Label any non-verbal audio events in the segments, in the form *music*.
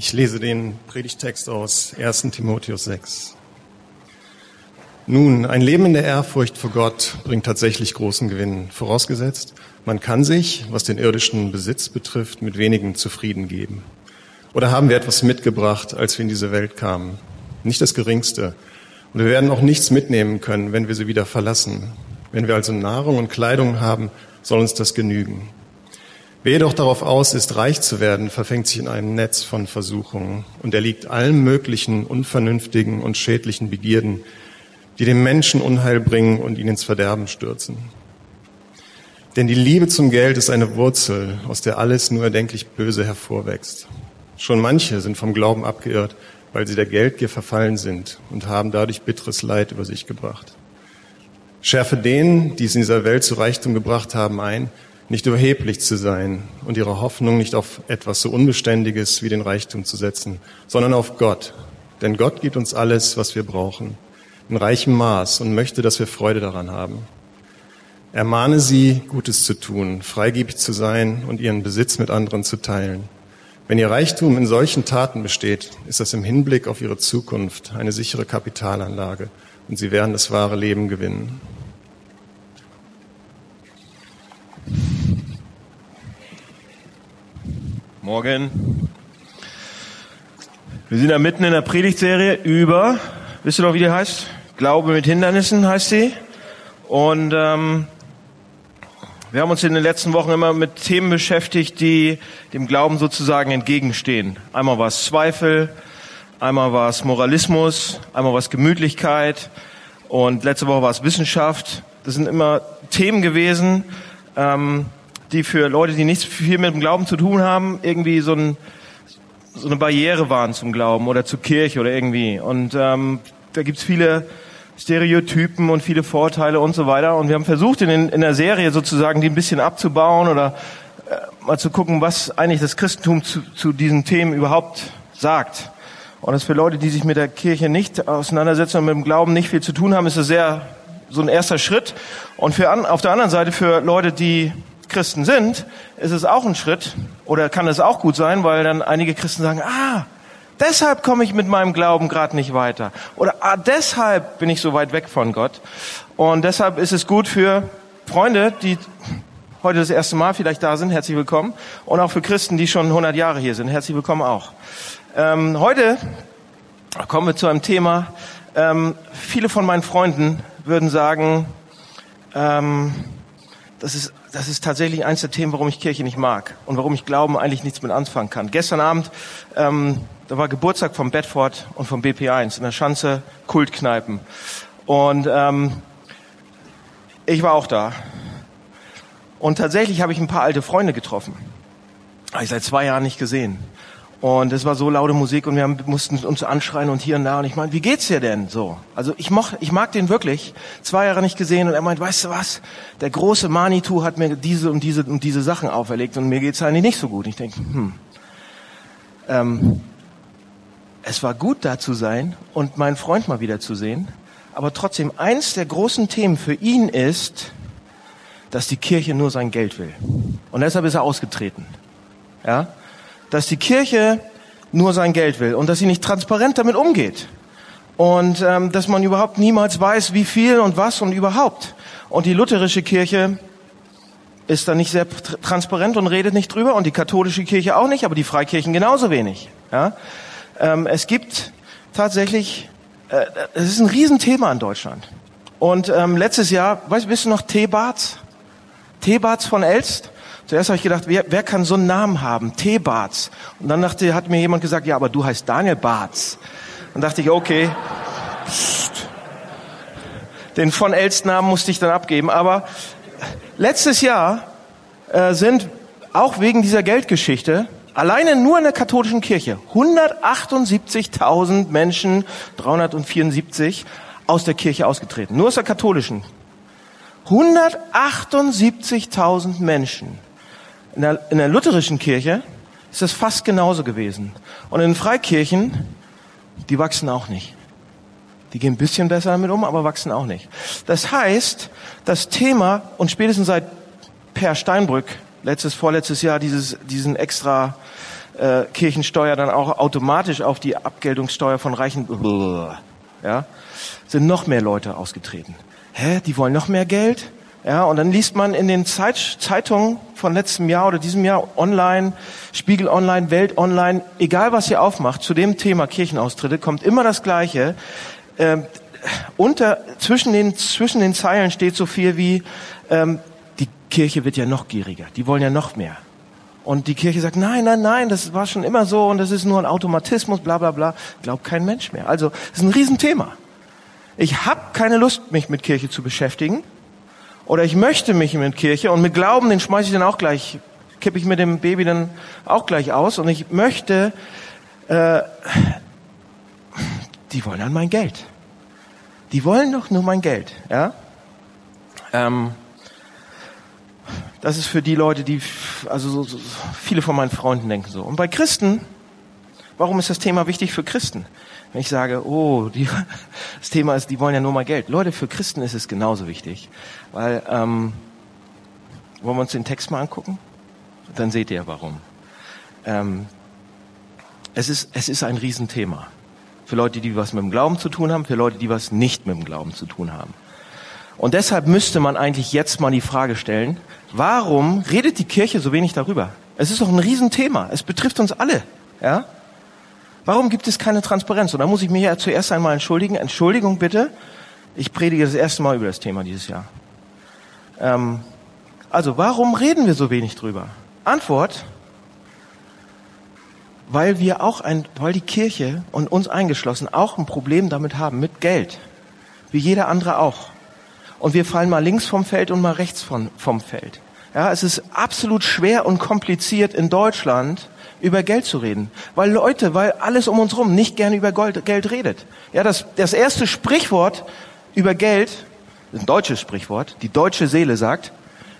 Ich lese den Predigtext aus 1 Timotheus 6. Nun, ein Leben in der Ehrfurcht vor Gott bringt tatsächlich großen Gewinn, vorausgesetzt, man kann sich, was den irdischen Besitz betrifft, mit wenigen zufrieden geben. Oder haben wir etwas mitgebracht, als wir in diese Welt kamen? Nicht das Geringste. Und wir werden auch nichts mitnehmen können, wenn wir sie wieder verlassen. Wenn wir also Nahrung und Kleidung haben, soll uns das genügen. Wer jedoch darauf aus ist, reich zu werden, verfängt sich in einem Netz von Versuchungen und erliegt allen möglichen unvernünftigen und schädlichen Begierden, die dem Menschen Unheil bringen und ihn ins Verderben stürzen. Denn die Liebe zum Geld ist eine Wurzel, aus der alles nur erdenklich Böse hervorwächst. Schon manche sind vom Glauben abgeirrt, weil sie der Geldgier verfallen sind und haben dadurch bitteres Leid über sich gebracht. Schärfe denen, die es in dieser Welt zu Reichtum gebracht haben, ein, nicht überheblich zu sein und ihre Hoffnung nicht auf etwas so Unbeständiges wie den Reichtum zu setzen, sondern auf Gott. Denn Gott gibt uns alles, was wir brauchen in reichem Maß und möchte, dass wir Freude daran haben. Ermahne sie, Gutes zu tun, freigebig zu sein und ihren Besitz mit anderen zu teilen. Wenn ihr Reichtum in solchen Taten besteht, ist das im Hinblick auf ihre Zukunft eine sichere Kapitalanlage und sie werden das wahre Leben gewinnen. Morgen. Wir sind da mitten in der Predigtserie über, wisst ihr noch, wie die heißt? Glaube mit Hindernissen heißt sie. Und ähm, wir haben uns in den letzten Wochen immer mit Themen beschäftigt, die dem Glauben sozusagen entgegenstehen. Einmal war es Zweifel, einmal war es Moralismus, einmal war es Gemütlichkeit und letzte Woche war es Wissenschaft. Das sind immer Themen gewesen, ähm, die für Leute, die nichts viel mit dem Glauben zu tun haben, irgendwie so, ein, so eine Barriere waren zum Glauben oder zur Kirche oder irgendwie. Und ähm, da gibt's viele Stereotypen und viele Vorteile und so weiter. Und wir haben versucht, in, in der Serie sozusagen die ein bisschen abzubauen oder äh, mal zu gucken, was eigentlich das Christentum zu, zu diesen Themen überhaupt sagt. Und das für Leute, die sich mit der Kirche nicht auseinandersetzen und mit dem Glauben nicht viel zu tun haben, ist das sehr so ein erster Schritt. Und für an, auf der anderen Seite für Leute, die Christen sind, ist es auch ein Schritt oder kann es auch gut sein, weil dann einige Christen sagen, ah, Deshalb komme ich mit meinem Glauben gerade nicht weiter. Oder ah, deshalb bin ich so weit weg von Gott. Und deshalb ist es gut für Freunde, die heute das erste Mal vielleicht da sind, herzlich willkommen. Und auch für Christen, die schon 100 Jahre hier sind, herzlich willkommen auch. Ähm, heute kommen wir zu einem Thema. Ähm, viele von meinen Freunden würden sagen, ähm, das ist, das ist tatsächlich eins der Themen, warum ich Kirche nicht mag und warum ich Glauben eigentlich nichts mit anfangen kann. Gestern Abend ähm, da war Geburtstag vom Bedford und vom BP1 in der Schanze Kultkneipen. Und ähm, ich war auch da. Und tatsächlich habe ich ein paar alte Freunde getroffen. Habe ich seit zwei Jahren nicht gesehen. Und es war so laute Musik und wir haben, mussten uns anschreien und hier und da. Und ich meine, wie geht's dir denn so? Also ich, moch, ich mag den wirklich. Zwei Jahre nicht gesehen und er meint, weißt du was? Der große Manitou hat mir diese und diese und diese Sachen auferlegt und mir geht's eigentlich nicht so gut. Ich denke, hm. Ähm, es war gut da zu sein und meinen Freund mal wieder zu sehen. Aber trotzdem, eins der großen Themen für ihn ist, dass die Kirche nur sein Geld will. Und deshalb ist er ausgetreten. Ja? Dass die Kirche nur sein Geld will und dass sie nicht transparent damit umgeht. Und ähm, dass man überhaupt niemals weiß, wie viel und was und überhaupt. Und die lutherische Kirche ist da nicht sehr transparent und redet nicht drüber und die katholische Kirche auch nicht, aber die Freikirchen genauso wenig. Ja? Ähm, es gibt tatsächlich, äh, es ist ein Riesenthema in Deutschland. Und ähm, letztes Jahr, weißt, bist du noch Teebarts? Teebarts von Elst? Zuerst habe ich gedacht, wer, wer kann so einen Namen haben? Teebarts. Und dann dachte, hat mir jemand gesagt, ja, aber du heißt Daniel Barts. Dann dachte ich, okay, pst. den von Elst Namen musste ich dann abgeben. Aber letztes Jahr äh, sind auch wegen dieser Geldgeschichte Alleine nur in der katholischen Kirche 178.000 Menschen, 374 aus der Kirche ausgetreten. Nur aus der katholischen. 178.000 Menschen. In der, in der lutherischen Kirche ist das fast genauso gewesen. Und in den Freikirchen, die wachsen auch nicht. Die gehen ein bisschen besser damit um, aber wachsen auch nicht. Das heißt, das Thema, und spätestens seit Per Steinbrück letztes, vorletztes Jahr dieses, diesen extra äh, Kirchensteuer dann auch automatisch auf die Abgeltungssteuer von Reichen, ja, sind noch mehr Leute ausgetreten. Hä, die wollen noch mehr Geld? Ja, und dann liest man in den Zeit, Zeitungen von letztem Jahr oder diesem Jahr online, Spiegel online, Welt online, egal was ihr aufmacht, zu dem Thema Kirchenaustritte kommt immer das Gleiche. Ähm, unter, zwischen den, zwischen den Zeilen steht so viel wie, ähm, die Kirche wird ja noch gieriger, die wollen ja noch mehr. Und die Kirche sagt, nein, nein, nein, das war schon immer so und das ist nur ein Automatismus, bla bla bla. Glaubt kein Mensch mehr. Also, das ist ein Riesenthema. Ich habe keine Lust, mich mit Kirche zu beschäftigen. Oder ich möchte mich mit Kirche und mit Glauben, den schmeiße ich dann auch gleich, kippe ich mit dem Baby dann auch gleich aus. Und ich möchte, äh, die wollen dann mein Geld. Die wollen doch nur mein Geld, ja. Ähm, das ist für die Leute, die, also so, so, viele von meinen Freunden denken so. Und bei Christen, warum ist das Thema wichtig für Christen? Wenn ich sage, oh, die, *laughs* das Thema ist, die wollen ja nur mal Geld. Leute, für Christen ist es genauso wichtig. Weil, ähm, wollen wir uns den Text mal angucken? Dann seht ihr warum. Ähm, es, ist, es ist ein Riesenthema. Für Leute, die was mit dem Glauben zu tun haben, für Leute, die was nicht mit dem Glauben zu tun haben. Und deshalb müsste man eigentlich jetzt mal die Frage stellen, warum redet die Kirche so wenig darüber? Es ist doch ein Riesenthema. Es betrifft uns alle. Ja? Warum gibt es keine Transparenz? Und da muss ich mich ja zuerst einmal entschuldigen. Entschuldigung bitte. Ich predige das erste Mal über das Thema dieses Jahr. Ähm, also, warum reden wir so wenig drüber? Antwort, weil wir auch ein, weil die Kirche und uns eingeschlossen auch ein Problem damit haben mit Geld. Wie jeder andere auch. Und wir fallen mal links vom Feld und mal rechts von, vom Feld. Ja, es ist absolut schwer und kompliziert in Deutschland über Geld zu reden. Weil Leute, weil alles um uns rum nicht gerne über Gold, Geld redet. Ja, das, das erste Sprichwort über Geld, ein deutsches Sprichwort, die deutsche Seele sagt,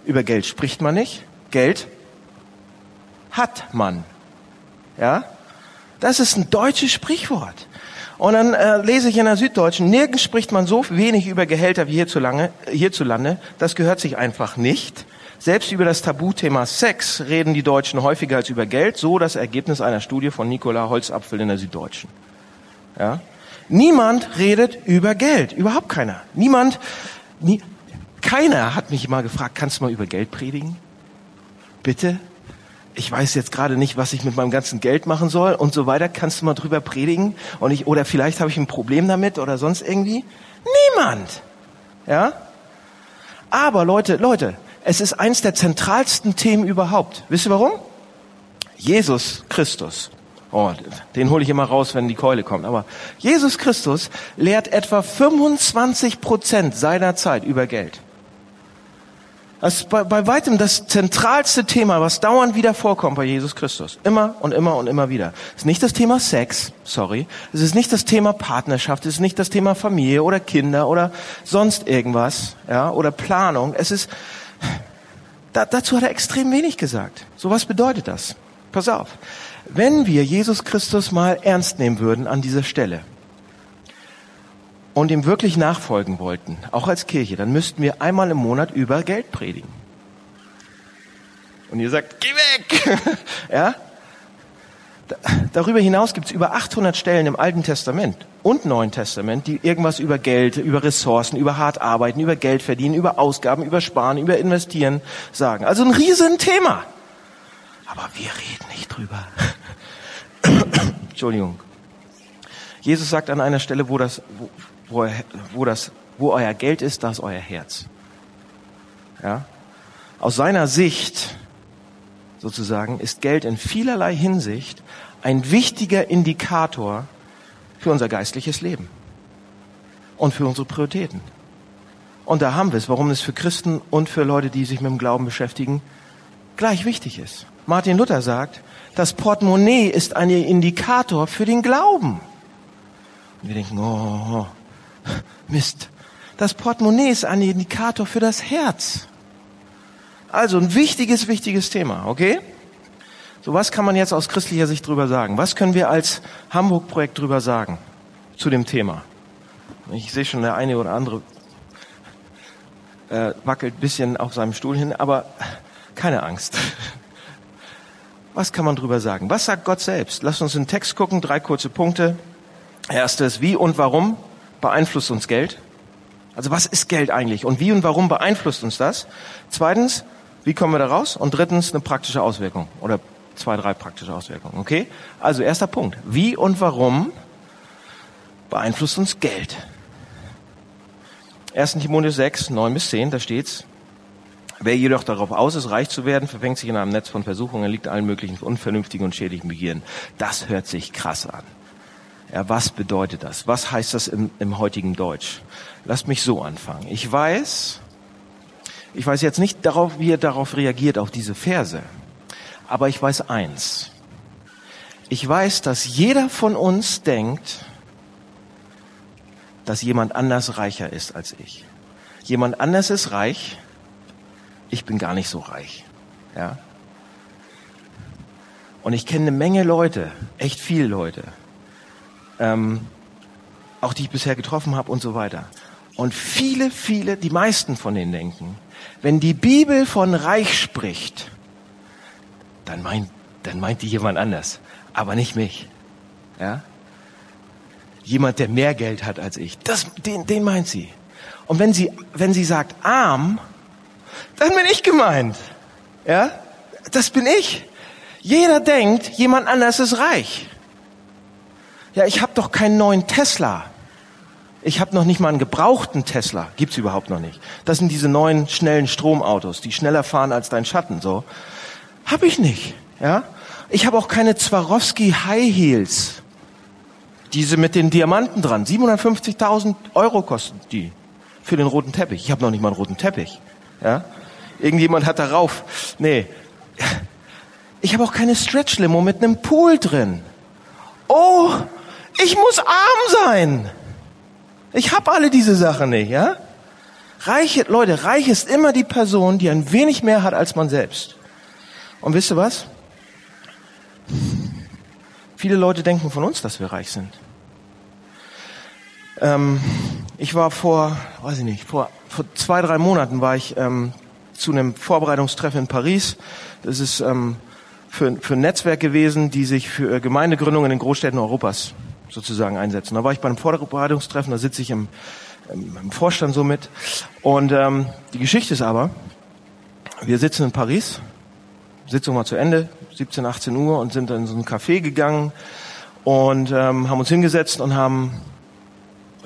über Geld spricht man nicht, Geld hat man. Ja, das ist ein deutsches Sprichwort. Und dann äh, lese ich in der Süddeutschen, nirgends spricht man so wenig über Gehälter wie hierzulande, hierzulande. Das gehört sich einfach nicht. Selbst über das Tabuthema Sex reden die Deutschen häufiger als über Geld, so das Ergebnis einer Studie von Nicola Holzapfel in der Süddeutschen. Ja? Niemand redet über Geld, überhaupt keiner. Niemand, nie, keiner hat mich mal gefragt, kannst du mal über Geld predigen? Bitte? Ich weiß jetzt gerade nicht, was ich mit meinem ganzen Geld machen soll und so weiter. Kannst du mal drüber predigen? Und ich, oder vielleicht habe ich ein Problem damit oder sonst irgendwie? Niemand. Ja? Aber Leute, Leute, es ist eins der zentralsten Themen überhaupt. Wisst ihr warum? Jesus Christus. Oh, den hole ich immer raus, wenn die Keule kommt. Aber Jesus Christus lehrt etwa 25 Prozent seiner Zeit über Geld. Das ist bei, bei weitem das zentralste Thema, was dauernd wieder vorkommt bei Jesus Christus. Immer und immer und immer wieder. Es ist nicht das Thema Sex, sorry. Es ist nicht das Thema Partnerschaft. Es ist nicht das Thema Familie oder Kinder oder sonst irgendwas, ja, oder Planung. Es ist, da, dazu hat er extrem wenig gesagt. So was bedeutet das? Pass auf. Wenn wir Jesus Christus mal ernst nehmen würden an dieser Stelle und ihm wirklich nachfolgen wollten, auch als Kirche, dann müssten wir einmal im Monat über Geld predigen. Und ihr sagt, geh weg! *laughs* ja? Darüber hinaus gibt es über 800 Stellen im Alten Testament und Neuen Testament, die irgendwas über Geld, über Ressourcen, über hart arbeiten, über Geld verdienen, über Ausgaben, über Sparen, über Investieren sagen. Also ein Riesenthema. Aber wir reden nicht drüber. *laughs* Entschuldigung. Jesus sagt an einer Stelle, wo das, wo, wo, wo das, wo euer Geld ist, da ist euer Herz. Ja? Aus seiner Sicht sozusagen ist Geld in vielerlei Hinsicht ein wichtiger Indikator für unser geistliches Leben und für unsere Prioritäten. Und da haben wir es, warum es für Christen und für Leute, die sich mit dem Glauben beschäftigen, gleich wichtig ist. Martin Luther sagt, das Portemonnaie ist ein Indikator für den Glauben. Und wir denken, oh, Mist. Das Portemonnaie ist ein Indikator für das Herz. Also ein wichtiges, wichtiges Thema, okay? So was kann man jetzt aus christlicher Sicht drüber sagen? Was können wir als Hamburg-Projekt drüber sagen zu dem Thema? Ich sehe schon, der eine oder andere äh, wackelt bisschen auf seinem Stuhl hin, aber keine Angst. *laughs* Was kann man drüber sagen? Was sagt Gott selbst? Lasst uns in den Text gucken, drei kurze Punkte. Erstes, wie und warum beeinflusst uns Geld? Also was ist Geld eigentlich und wie und warum beeinflusst uns das? Zweitens, wie kommen wir da raus? Und drittens, eine praktische Auswirkung oder zwei, drei praktische Auswirkungen. Okay? Also erster Punkt. Wie und warum beeinflusst uns Geld? 1. Timotheus 6, 9 bis 10, da steht's. Wer jedoch darauf aus ist, reich zu werden, verfängt sich in einem Netz von Versuchungen, liegt allen möglichen unvernünftigen und schädlichen Begierden. Das hört sich krass an. Ja, was bedeutet das? Was heißt das im, im heutigen Deutsch? Lasst mich so anfangen. Ich weiß, ich weiß jetzt nicht darauf, wie er darauf reagiert, auf diese Verse. Aber ich weiß eins. Ich weiß, dass jeder von uns denkt, dass jemand anders reicher ist als ich. Jemand anders ist reich, ich bin gar nicht so reich. Ja? Und ich kenne eine Menge Leute, echt viele Leute, ähm, auch die ich bisher getroffen habe und so weiter. Und viele, viele, die meisten von denen denken, wenn die Bibel von reich spricht, dann meint, dann meint die jemand anders, aber nicht mich. Ja? Jemand, der mehr Geld hat als ich. Das, den, den meint sie. Und wenn sie, wenn sie sagt arm, dann bin ich gemeint. Ja? Das bin ich. Jeder denkt, jemand anders ist reich. Ja, ich habe doch keinen neuen Tesla. Ich habe noch nicht mal einen gebrauchten Tesla. Gibt's überhaupt noch nicht. Das sind diese neuen schnellen Stromautos, die schneller fahren als dein Schatten. So, habe ich nicht. Ja, ich habe auch keine Swarovski High Heels. Diese mit den Diamanten dran. 750.000 Euro kosten die für den roten Teppich. Ich habe noch nicht mal einen roten Teppich. Ja, irgendjemand hat darauf. Nee, ich habe auch keine Stretch Limo mit einem Pool drin. Oh, ich muss arm sein. Ich habe alle diese Sachen nicht, ja? Reiche, Leute, reich ist immer die Person, die ein wenig mehr hat als man selbst. Und wisst ihr was? Viele Leute denken von uns, dass wir reich sind. Ähm, ich war vor, weiß ich nicht, vor, vor zwei, drei Monaten war ich ähm, zu einem Vorbereitungstreffen in Paris. Das ist ähm, für, für ein Netzwerk gewesen, die sich für Gemeindegründungen in den Großstädten Europas sozusagen einsetzen. Da war ich bei einem Vorbereitungstreffen, da sitze ich im, im Vorstand so mit. Und ähm, die Geschichte ist aber, wir sitzen in Paris, Sitzung war zu Ende, 17, 18 Uhr und sind dann in so ein Café gegangen und ähm, haben uns hingesetzt und haben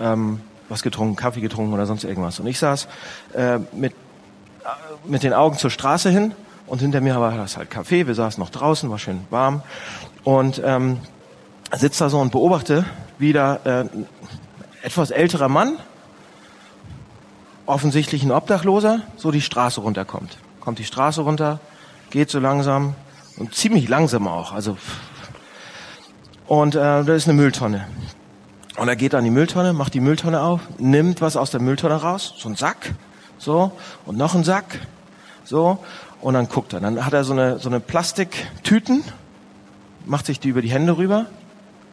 ähm, was getrunken, Kaffee getrunken oder sonst irgendwas. Und ich saß äh, mit, äh, mit den Augen zur Straße hin und hinter mir war das halt Kaffee. Wir saßen noch draußen, war schön warm und ähm, sitzt da so und beobachte, wie da äh, etwas älterer Mann, offensichtlich ein Obdachloser, so die Straße runterkommt. Kommt die Straße runter, geht so langsam und ziemlich langsam auch. Also und äh, da ist eine Mülltonne. Und er geht an die Mülltonne, macht die Mülltonne auf, nimmt was aus der Mülltonne raus, so ein Sack, so und noch ein Sack, so und dann guckt er. Dann hat er so eine so eine Plastiktüten, macht sich die über die Hände rüber,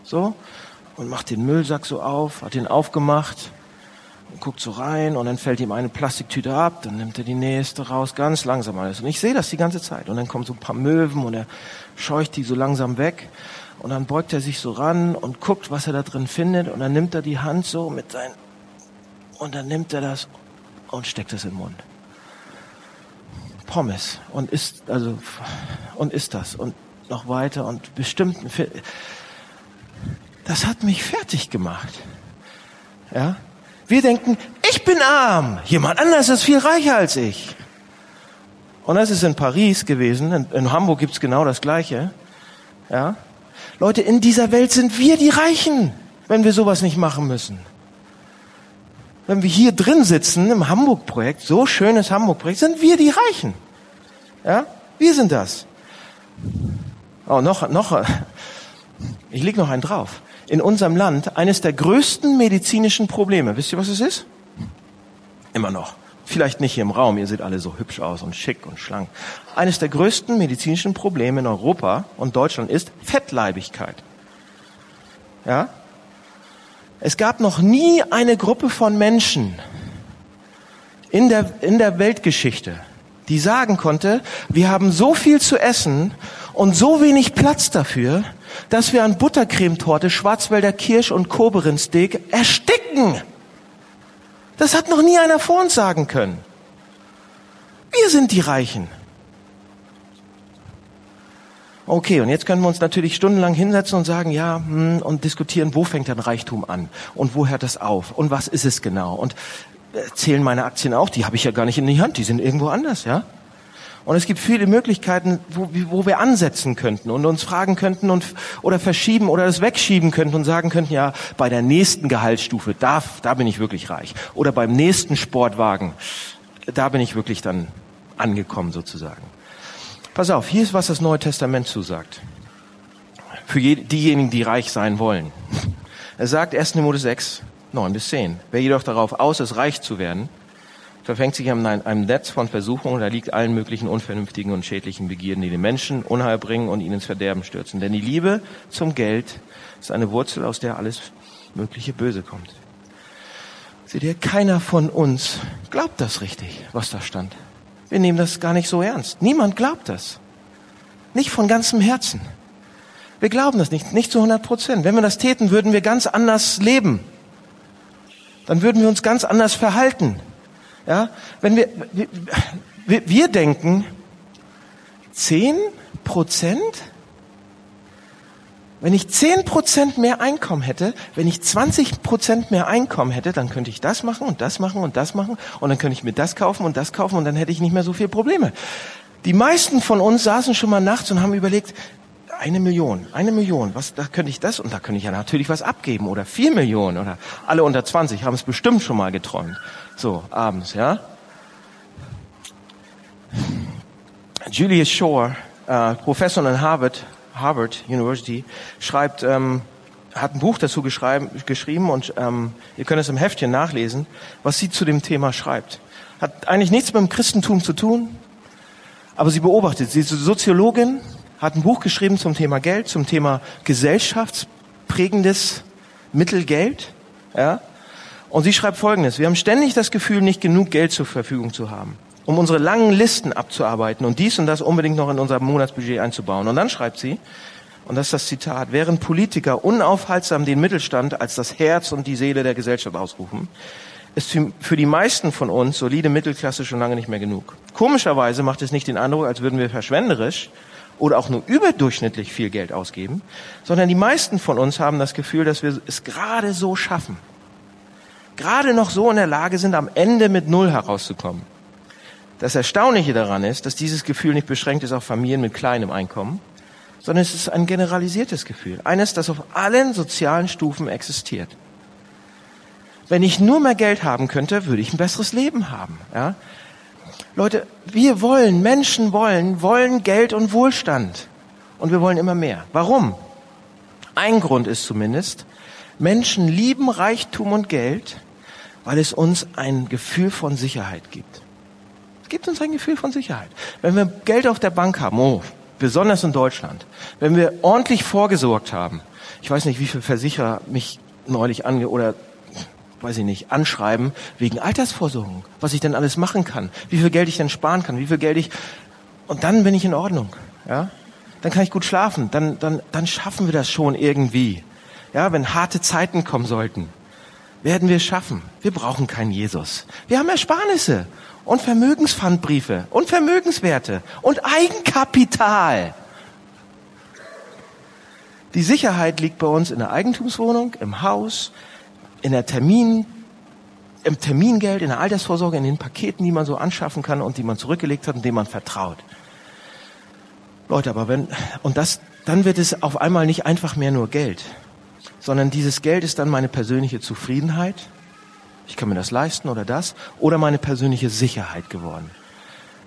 so, und macht den Müllsack so auf, hat den aufgemacht und guckt so rein und dann fällt ihm eine Plastiktüte ab, dann nimmt er die nächste raus, ganz langsam alles. Und ich sehe das die ganze Zeit. Und dann kommen so ein paar Möwen und er scheucht die so langsam weg. Und dann beugt er sich so ran und guckt, was er da drin findet. Und dann nimmt er die Hand so mit sein, und dann nimmt er das und steckt es im Mund. Pommes und isst, also, und isst das und noch weiter und bestimmt, das hat mich fertig gemacht. Ja? Wir denken, ich bin arm, jemand anders ist viel reicher als ich. Und das ist in Paris gewesen, in, in Hamburg gibt's genau das Gleiche. Ja? Leute, in dieser Welt sind wir die Reichen, wenn wir sowas nicht machen müssen. Wenn wir hier drin sitzen im Hamburg-Projekt, so schönes Hamburg-Projekt, sind wir die Reichen. Ja? Wir sind das. Oh, noch, noch, ich leg noch einen drauf in unserem Land eines der größten medizinischen Probleme. Wisst ihr, was es ist? Immer noch. Vielleicht nicht hier im Raum, ihr seht alle so hübsch aus und schick und schlank. Eines der größten medizinischen Probleme in Europa und Deutschland ist Fettleibigkeit. Ja? Es gab noch nie eine Gruppe von Menschen in der, in der Weltgeschichte, die sagen konnte, wir haben so viel zu essen und so wenig Platz dafür, dass wir an Buttercremetorte, Schwarzwälder Kirsch und Koberinsteak ersticken. Das hat noch nie einer vor uns sagen können. Wir sind die Reichen. Okay, und jetzt können wir uns natürlich stundenlang hinsetzen und sagen, ja, hm, und diskutieren, wo fängt denn Reichtum an? Und wo hört das auf? Und was ist es genau? Und äh, zählen meine Aktien auch? Die habe ich ja gar nicht in die Hand, die sind irgendwo anders, ja? Und es gibt viele Möglichkeiten, wo, wo wir ansetzen könnten und uns fragen könnten und, oder verschieben oder das wegschieben könnten und sagen könnten, ja, bei der nächsten Gehaltsstufe, da, da bin ich wirklich reich. Oder beim nächsten Sportwagen, da bin ich wirklich dann angekommen sozusagen. Pass auf, hier ist, was das Neue Testament zusagt. Für diejenigen, die reich sein wollen. *laughs* Er sagt 1. Mose 6, 9 bis 10. Wer jedoch darauf aus ist, reich zu werden, verfängt sich an einem Netz von Versuchungen, da liegt allen möglichen unvernünftigen und schädlichen Begierden, die den Menschen Unheil bringen und ihn ins Verderben stürzen. Denn die Liebe zum Geld ist eine Wurzel, aus der alles mögliche Böse kommt. Seht ihr, keiner von uns glaubt das richtig, was da stand. Wir nehmen das gar nicht so ernst. Niemand glaubt das. Nicht von ganzem Herzen. Wir glauben das nicht, nicht zu 100 Prozent. Wenn wir das täten, würden wir ganz anders leben. Dann würden wir uns ganz anders verhalten. Ja, wenn wir, wir, wir denken, 10 Prozent wenn ich zehn Prozent mehr Einkommen hätte, wenn ich 20 Prozent mehr Einkommen hätte, dann könnte ich das machen und das machen und das machen und dann könnte ich mir das kaufen und das kaufen und dann hätte ich nicht mehr so viele Probleme. Die meisten von uns saßen schon mal nachts und haben überlegt, eine Million, eine Million, was, da könnte ich das und da könnte ich ja natürlich was abgeben oder vier Millionen oder alle unter 20 haben es bestimmt schon mal geträumt. So, abends, ja. Julius Shore, äh, Professor in Harvard, Harvard University, schreibt, ähm, hat ein Buch dazu geschrieben und ähm, ihr könnt es im Heftchen nachlesen, was sie zu dem Thema schreibt. Hat eigentlich nichts mit dem Christentum zu tun, aber sie beobachtet. Sie ist Soziologin, hat ein Buch geschrieben zum Thema Geld, zum Thema gesellschaftsprägendes Mittelgeld. Ja? Und sie schreibt Folgendes. Wir haben ständig das Gefühl, nicht genug Geld zur Verfügung zu haben um unsere langen Listen abzuarbeiten und dies und das unbedingt noch in unser Monatsbudget einzubauen. Und dann schreibt sie, und das ist das Zitat, während Politiker unaufhaltsam den Mittelstand als das Herz und die Seele der Gesellschaft ausrufen, ist für die meisten von uns solide Mittelklasse schon lange nicht mehr genug. Komischerweise macht es nicht den Eindruck, als würden wir verschwenderisch oder auch nur überdurchschnittlich viel Geld ausgeben, sondern die meisten von uns haben das Gefühl, dass wir es gerade so schaffen. Gerade noch so in der Lage sind, am Ende mit Null herauszukommen. Das Erstaunliche daran ist, dass dieses Gefühl nicht beschränkt ist auf Familien mit kleinem Einkommen, sondern es ist ein generalisiertes Gefühl. Eines, das auf allen sozialen Stufen existiert. Wenn ich nur mehr Geld haben könnte, würde ich ein besseres Leben haben. Ja? Leute, wir wollen, Menschen wollen, wollen Geld und Wohlstand. Und wir wollen immer mehr. Warum? Ein Grund ist zumindest, Menschen lieben Reichtum und Geld, weil es uns ein Gefühl von Sicherheit gibt gibt uns ein Gefühl von Sicherheit. Wenn wir Geld auf der Bank haben, oh, besonders in Deutschland, wenn wir ordentlich vorgesorgt haben, ich weiß nicht, wie viele Versicherer mich neulich ange oder weiß ich nicht, anschreiben wegen Altersvorsorgung, was ich denn alles machen kann, wie viel Geld ich denn sparen kann, wie viel Geld ich und dann bin ich in Ordnung, ja? Dann kann ich gut schlafen, dann dann dann schaffen wir das schon irgendwie. Ja, wenn harte Zeiten kommen sollten, werden wir es schaffen. Wir brauchen keinen Jesus. Wir haben Ersparnisse und Vermögenspfandbriefe und Vermögenswerte und Eigenkapital. Die Sicherheit liegt bei uns in der Eigentumswohnung, im Haus, in der Termin, im Termingeld, in der Altersvorsorge, in den Paketen, die man so anschaffen kann und die man zurückgelegt hat und denen man vertraut. Leute, aber wenn, und das, dann wird es auf einmal nicht einfach mehr nur Geld, sondern dieses Geld ist dann meine persönliche Zufriedenheit, ich kann mir das leisten oder das, oder meine persönliche Sicherheit geworden.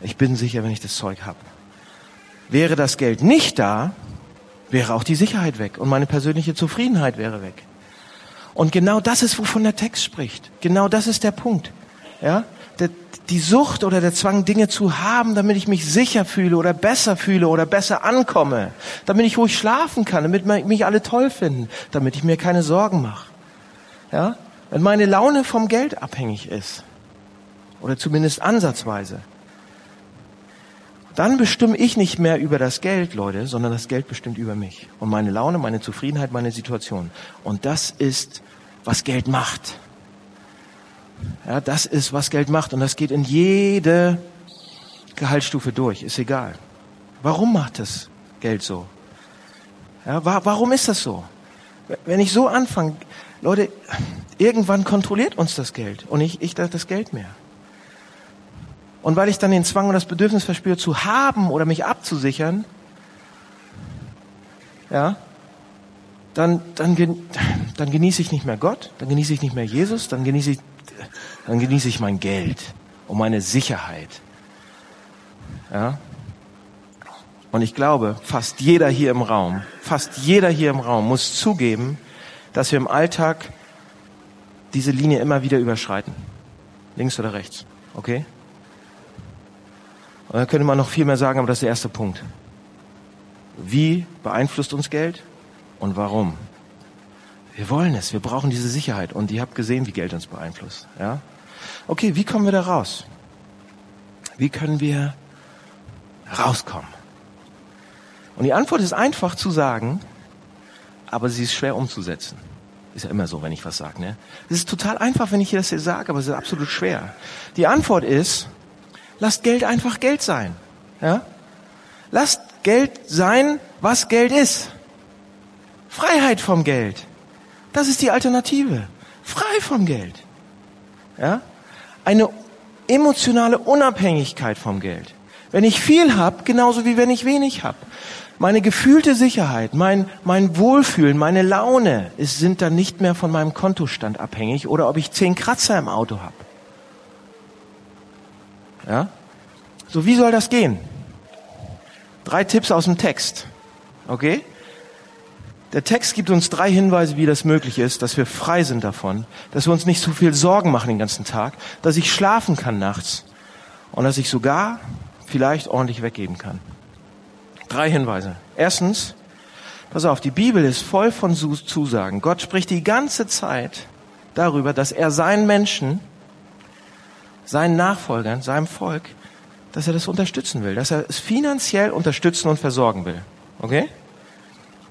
Ich bin sicher, wenn ich das Zeug habe. Wäre das Geld nicht da, wäre auch die Sicherheit weg und meine persönliche Zufriedenheit wäre weg. Und genau das ist, wovon der Text spricht. Genau das ist der Punkt. Ja? Die Sucht oder der Zwang, Dinge zu haben, damit ich mich sicher fühle oder besser fühle oder besser ankomme, damit ich ruhig schlafen kann, damit mich alle toll finden, damit ich mir keine Sorgen mache. Ja? Wenn meine Laune vom Geld abhängig ist, oder zumindest ansatzweise, dann bestimme ich nicht mehr über das Geld, Leute, sondern das Geld bestimmt über mich und meine Laune, meine Zufriedenheit, meine Situation. Und das ist, was Geld macht. Ja, das ist, was Geld macht und das geht in jede Gehaltsstufe durch, ist egal. Warum macht das Geld so? Ja, wa warum ist das so? Wenn ich so anfange, Leute, irgendwann kontrolliert uns das Geld und ich, ich das Geld mehr. Und weil ich dann den Zwang und das Bedürfnis verspüre, zu haben oder mich abzusichern, ja, dann, dann, dann genieße ich nicht mehr Gott, dann genieße ich nicht mehr Jesus, dann genieße ich, dann genieße ich mein Geld und meine Sicherheit. Ja. Und ich glaube, fast jeder hier im Raum, fast jeder hier im Raum muss zugeben, dass wir im Alltag diese Linie immer wieder überschreiten. Links oder rechts. Okay? Und dann könnte man noch viel mehr sagen, aber das ist der erste Punkt. Wie beeinflusst uns Geld und warum? Wir wollen es, wir brauchen diese Sicherheit und ihr habt gesehen, wie Geld uns beeinflusst. Ja? Okay, wie kommen wir da raus? Wie können wir rauskommen? Und die Antwort ist einfach zu sagen, aber sie ist schwer umzusetzen. Ist ja immer so, wenn ich was sage. Ne? Es ist total einfach, wenn ich das hier sage, aber es ist absolut schwer. Die Antwort ist, lasst Geld einfach Geld sein. Ja? Lasst Geld sein, was Geld ist. Freiheit vom Geld. Das ist die Alternative. Frei vom Geld. Ja? Eine emotionale Unabhängigkeit vom Geld. Wenn ich viel habe, genauso wie wenn ich wenig habe. Meine gefühlte Sicherheit, mein, mein Wohlfühlen, meine Laune ist, sind dann nicht mehr von meinem Kontostand abhängig oder ob ich zehn Kratzer im Auto habe. Ja? So, wie soll das gehen? Drei Tipps aus dem Text. Okay? Der Text gibt uns drei Hinweise, wie das möglich ist, dass wir frei sind davon, dass wir uns nicht zu viel Sorgen machen den ganzen Tag, dass ich schlafen kann nachts und dass ich sogar vielleicht ordentlich weggeben kann. Drei Hinweise. Erstens, pass auf, die Bibel ist voll von Zusagen. Gott spricht die ganze Zeit darüber, dass er seinen Menschen, seinen Nachfolgern, seinem Volk, dass er das unterstützen will, dass er es finanziell unterstützen und versorgen will. Okay?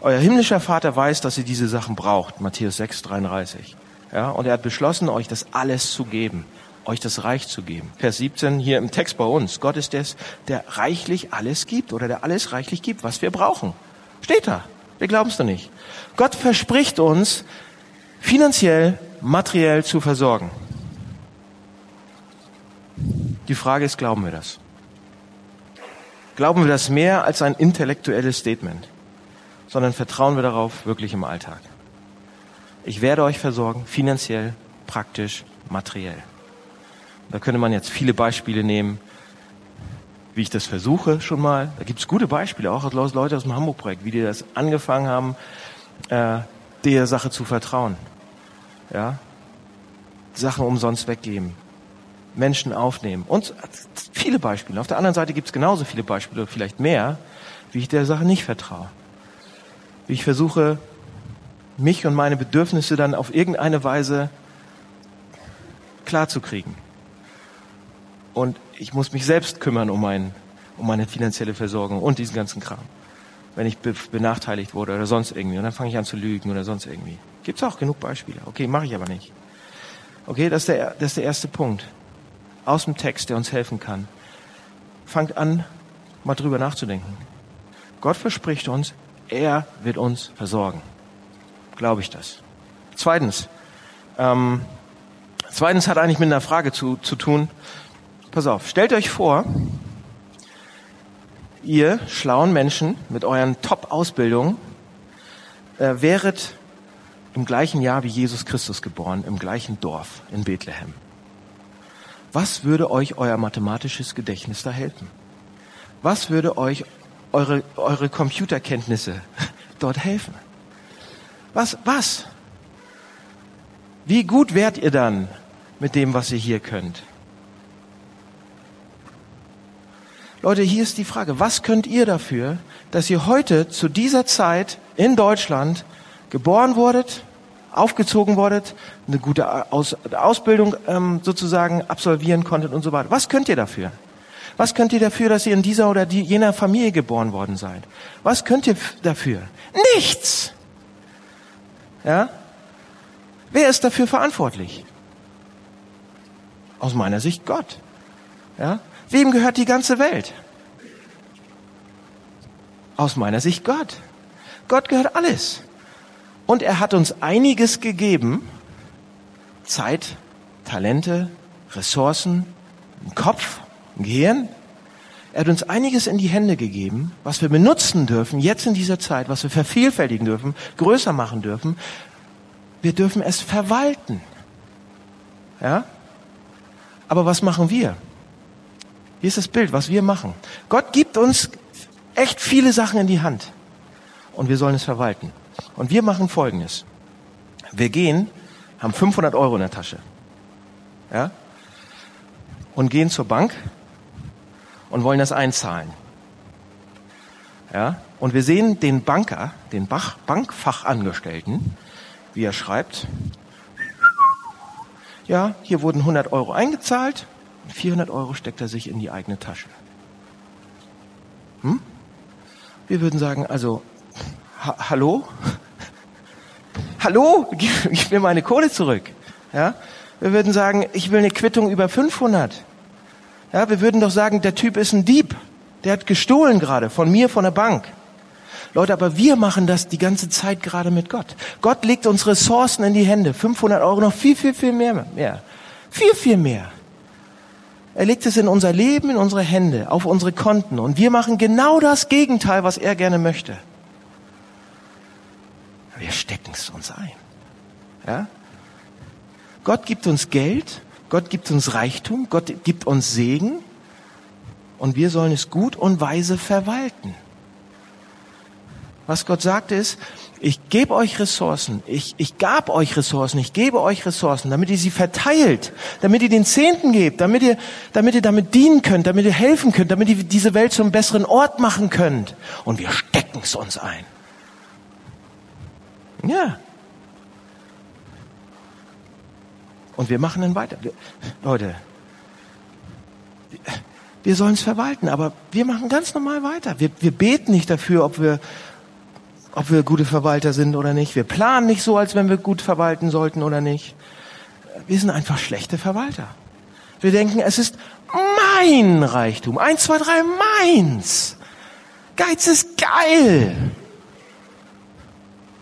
Euer himmlischer Vater weiß, dass ihr diese Sachen braucht. Matthäus 6, 33. Ja, und er hat beschlossen, euch das alles zu geben, euch das Reich zu geben. Vers 17 hier im Text bei uns. Gott ist es, der reichlich alles gibt oder der alles reichlich gibt, was wir brauchen. Steht da. Wir glauben es doch nicht. Gott verspricht uns, finanziell, materiell zu versorgen. Die Frage ist, glauben wir das? Glauben wir das mehr als ein intellektuelles Statement? sondern vertrauen wir darauf wirklich im Alltag. Ich werde euch versorgen, finanziell, praktisch, materiell. Da könnte man jetzt viele Beispiele nehmen, wie ich das versuche schon mal. Da gibt es gute Beispiele, auch aus Leute aus dem Hamburg-Projekt, wie die das angefangen haben, äh, der Sache zu vertrauen. Ja? Sachen umsonst weggeben. Menschen aufnehmen. Und viele Beispiele. Auf der anderen Seite gibt es genauso viele Beispiele, vielleicht mehr, wie ich der Sache nicht vertraue wie ich versuche, mich und meine Bedürfnisse dann auf irgendeine Weise klarzukriegen. Und ich muss mich selbst kümmern um, mein, um meine finanzielle Versorgung und diesen ganzen Kram. Wenn ich be benachteiligt wurde oder sonst irgendwie. Und dann fange ich an zu lügen oder sonst irgendwie. Gibt's auch genug Beispiele. Okay, mache ich aber nicht. Okay, das ist, der, das ist der erste Punkt. Aus dem Text, der uns helfen kann. Fangt an, mal drüber nachzudenken. Gott verspricht uns, er wird uns versorgen. Glaube ich das. Zweitens, ähm, zweitens hat eigentlich mit einer Frage zu, zu tun. Pass auf, stellt euch vor, ihr schlauen Menschen mit euren Top-Ausbildungen äh, wäret im gleichen Jahr wie Jesus Christus geboren, im gleichen Dorf in Bethlehem. Was würde euch euer mathematisches Gedächtnis da helfen? Was würde euch eure, eure Computerkenntnisse *laughs* dort helfen. Was, was? Wie gut wärt ihr dann mit dem, was ihr hier könnt? Leute, hier ist die Frage, was könnt ihr dafür, dass ihr heute zu dieser Zeit in Deutschland geboren wurdet, aufgezogen wurdet, eine gute Aus Ausbildung ähm, sozusagen absolvieren konntet und so weiter? Was könnt ihr dafür? Was könnt ihr dafür, dass ihr in dieser oder die, jener Familie geboren worden seid? Was könnt ihr dafür? Nichts! Ja? Wer ist dafür verantwortlich? Aus meiner Sicht Gott. Ja? Wem gehört die ganze Welt? Aus meiner Sicht Gott. Gott gehört alles. Und er hat uns einiges gegeben. Zeit, Talente, Ressourcen, einen Kopf, ein Gehirn. Er hat uns einiges in die Hände gegeben, was wir benutzen dürfen, jetzt in dieser Zeit, was wir vervielfältigen dürfen, größer machen dürfen. Wir dürfen es verwalten. Ja? Aber was machen wir? Hier ist das Bild, was wir machen. Gott gibt uns echt viele Sachen in die Hand. Und wir sollen es verwalten. Und wir machen Folgendes. Wir gehen, haben 500 Euro in der Tasche. Ja? Und gehen zur Bank und wollen das einzahlen. Ja? Und wir sehen den Banker, den Bach Bankfachangestellten, wie er schreibt. Ja, hier wurden 100 Euro eingezahlt, 400 Euro steckt er sich in die eigene Tasche. Hm? Wir würden sagen, also, ha hallo? hallo? Gib, gib mir meine Kohle zurück. Ja? Wir würden sagen, ich will eine Quittung über 500. Ja, wir würden doch sagen, der Typ ist ein Dieb. Der hat gestohlen gerade von mir, von der Bank. Leute, aber wir machen das die ganze Zeit gerade mit Gott. Gott legt uns Ressourcen in die Hände. 500 Euro, noch viel, viel, viel mehr. mehr. Viel, viel mehr. Er legt es in unser Leben, in unsere Hände, auf unsere Konten. Und wir machen genau das Gegenteil, was er gerne möchte. Wir stecken es uns ein. Ja? Gott gibt uns Geld, Gott gibt uns Reichtum, Gott gibt uns Segen und wir sollen es gut und weise verwalten. Was Gott sagt ist, ich gebe euch Ressourcen, ich, ich gab euch Ressourcen, ich gebe euch Ressourcen, damit ihr sie verteilt, damit ihr den Zehnten gebt, damit ihr, damit ihr damit dienen könnt, damit ihr helfen könnt, damit ihr diese Welt zum besseren Ort machen könnt. Und wir stecken es uns ein. Ja. Und wir machen dann weiter. Wir, Leute, wir sollen es verwalten, aber wir machen ganz normal weiter. Wir, wir beten nicht dafür, ob wir, ob wir gute Verwalter sind oder nicht. Wir planen nicht so, als wenn wir gut verwalten sollten oder nicht. Wir sind einfach schlechte Verwalter. Wir denken, es ist mein Reichtum. Eins, zwei, drei, meins. Geiz ist geil.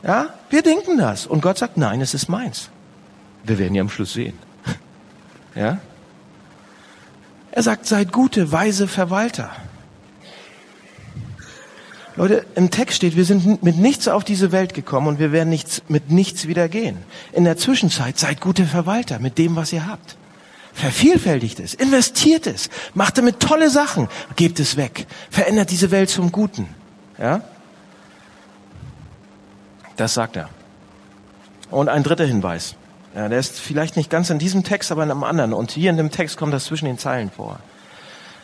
Ja, wir denken das. Und Gott sagt, nein, es ist meins. Wir werden ja am Schluss sehen. *laughs* Ja? Er sagt, seid gute, weise Verwalter. Leute, im Text steht, wir sind mit nichts auf diese Welt gekommen und wir werden nichts, mit nichts wieder gehen. In der Zwischenzeit seid gute Verwalter mit dem, was ihr habt. Vervielfältigt es, investiert es, macht damit tolle Sachen, gebt es weg, verändert diese Welt zum Guten. Ja? Das sagt er. Und ein dritter Hinweis. Ja, der ist vielleicht nicht ganz in diesem Text, aber in einem anderen. Und hier in dem Text kommt das zwischen den Zeilen vor.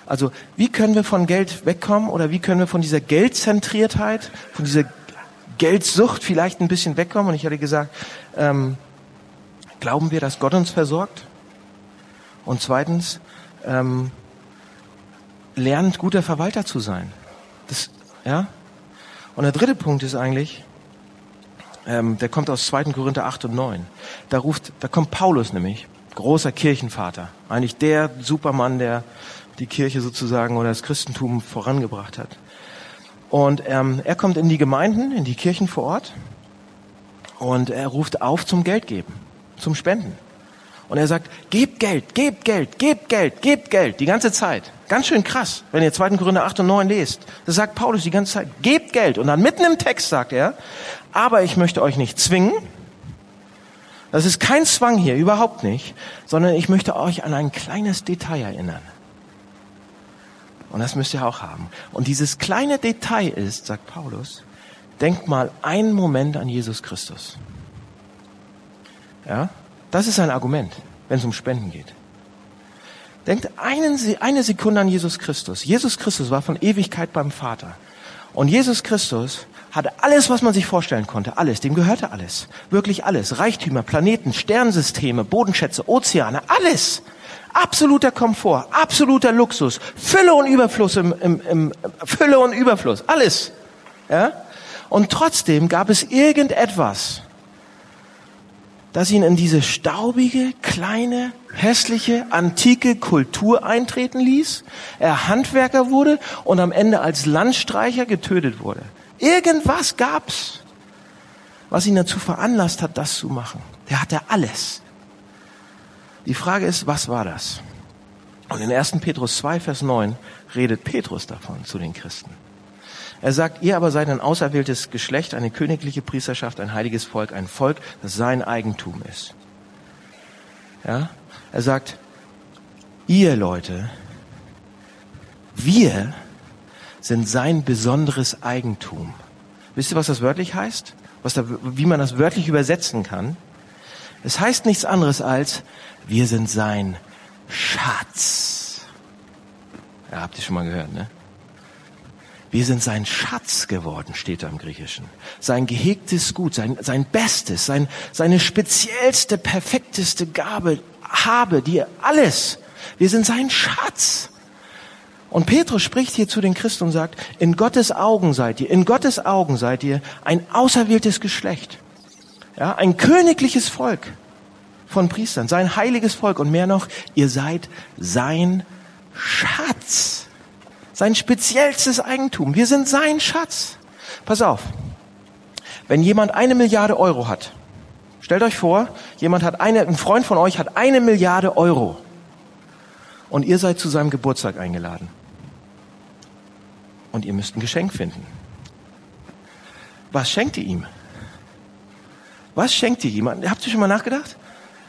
Also wie können wir von Geld wegkommen oder wie können wir von dieser Geldzentriertheit, von dieser Geldsucht vielleicht ein bisschen wegkommen? Und ich hatte gesagt, ähm, glauben wir, dass Gott uns versorgt? Und zweitens, ähm, lernt guter Verwalter zu sein. Das, ja? Und der dritte Punkt ist eigentlich, ähm, der kommt aus 2. Korinther 8 und 9. Da ruft, da kommt Paulus nämlich, großer Kirchenvater, eigentlich der Supermann, der die Kirche sozusagen oder das Christentum vorangebracht hat. Und ähm, er kommt in die Gemeinden, in die Kirchen vor Ort und er ruft auf zum Geld geben, zum Spenden. Und er sagt, gebt Geld, gebt Geld, gebt Geld, gebt Geld, die ganze Zeit. Ganz schön krass, wenn ihr 2. Korinther 8 und 9 lest. Das sagt Paulus die ganze Zeit, gebt Geld. Und dann mitten im Text sagt er, aber ich möchte euch nicht zwingen. Das ist kein Zwang hier, überhaupt nicht, sondern ich möchte euch an ein kleines Detail erinnern. Und das müsst ihr auch haben. Und dieses kleine Detail ist, sagt Paulus, denkt mal einen Moment an Jesus Christus. Ja, das ist ein Argument, wenn es um Spenden geht. Denkt einen, eine Sekunde an Jesus Christus. Jesus Christus war von Ewigkeit beim Vater. Und Jesus Christus hatte alles, was man sich vorstellen konnte. Alles. Dem gehörte alles. Wirklich alles. Reichtümer, Planeten, Sternsysteme, Bodenschätze, Ozeane. Alles. Absoluter Komfort, absoluter Luxus, Fülle und Überfluss im, im, im Fülle und Überfluss, alles. Ja? Und trotzdem gab es irgendetwas, das ihn in diese staubige, kleine, hässliche, antike Kultur eintreten ließ. Er Handwerker wurde und am Ende als Landstreicher getötet wurde. Irgendwas gab's, was ihn dazu veranlasst hat, das zu machen. Der hatte alles. Die Frage ist, was war das? Und in 1. Petrus 2, Vers 9 redet Petrus davon zu den Christen. Er sagt, ihr aber seid ein auserwähltes Geschlecht, eine königliche Priesterschaft, ein heiliges Volk, ein Volk, das sein Eigentum ist. Ja? Er sagt, ihr Leute, wir sind sein besonderes Eigentum. Wisst ihr, was das wörtlich heißt? Was da, wie man das wörtlich übersetzen kann? Es heißt nichts anderes als, wir sind sein Schatz. Ja, habt ihr schon mal gehört, ne? Wir sind sein Schatz geworden, steht da im Griechischen. Sein gehegtes Gut, sein, sein Bestes, sein, seine speziellste, perfekteste Gabe, habe, die alles. Wir sind sein Schatz. Und Petrus spricht hier zu den Christen und sagt, in Gottes Augen seid ihr, in Gottes Augen seid ihr ein auserwähltes Geschlecht. Ja, ein königliches Volk von Priestern, sein heiliges Volk und mehr noch, ihr seid sein Schatz. Sein speziellstes Eigentum. Wir sind sein Schatz. Pass auf. Wenn jemand eine Milliarde Euro hat, stellt euch vor, jemand hat eine, ein Freund von euch hat eine Milliarde Euro und ihr seid zu seinem Geburtstag eingeladen. Und ihr müsst ein Geschenk finden. Was schenkt ihr ihm? Was schenkt ihr jemandem? Habt ihr schon mal nachgedacht?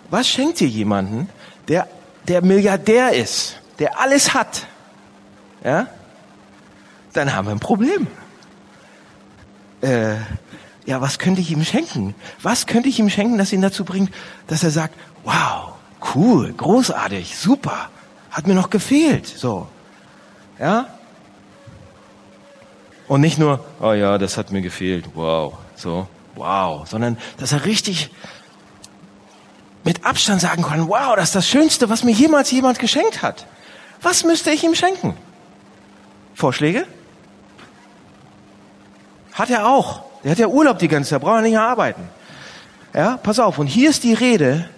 Was schenkt ihr jemanden, der, der Milliardär ist, der alles hat? Ja? Dann haben wir ein Problem. Äh, ja, was könnte ich ihm schenken? Was könnte ich ihm schenken, das ihn dazu bringt, dass er sagt, wow, cool, großartig, super, hat mir noch gefehlt, so. Ja? Und nicht nur, oh ja, das hat mir gefehlt, wow, so, wow, sondern dass er richtig mit Abstand sagen kann, wow, das ist das Schönste, was mir jemals jemand geschenkt hat. Was müsste ich ihm schenken? Vorschläge? Hat er auch. Der hat ja Urlaub die ganze Zeit, braucht er nicht mehr arbeiten. Ja, pass auf. Und hier ist die Rede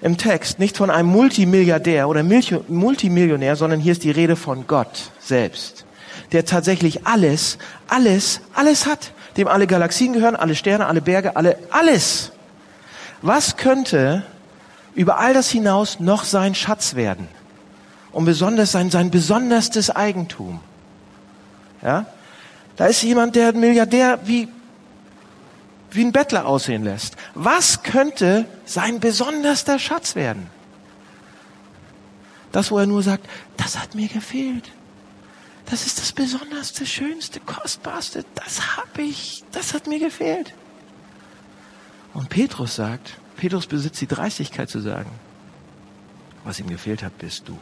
im Text nicht von einem Multimilliardär oder Multimillionär, sondern hier ist die Rede von Gott selbst, der tatsächlich alles, alles, alles hat, dem alle Galaxien gehören, alle Sterne, alle Berge, alle, alles. Was könnte über all das hinaus noch sein Schatz werden? Und besonders sein, sein besonderstes Eigentum. Ja? Da ist jemand, der ein Milliardär wie, wie ein Bettler aussehen lässt. Was könnte sein besonderster Schatz werden? Das, wo er nur sagt, das hat mir gefehlt. Das ist das Besonderste, Schönste, Kostbarste. Das habe ich, das hat mir gefehlt. Und Petrus sagt, Petrus besitzt die Dreistigkeit zu sagen, was ihm gefehlt hat, bist du.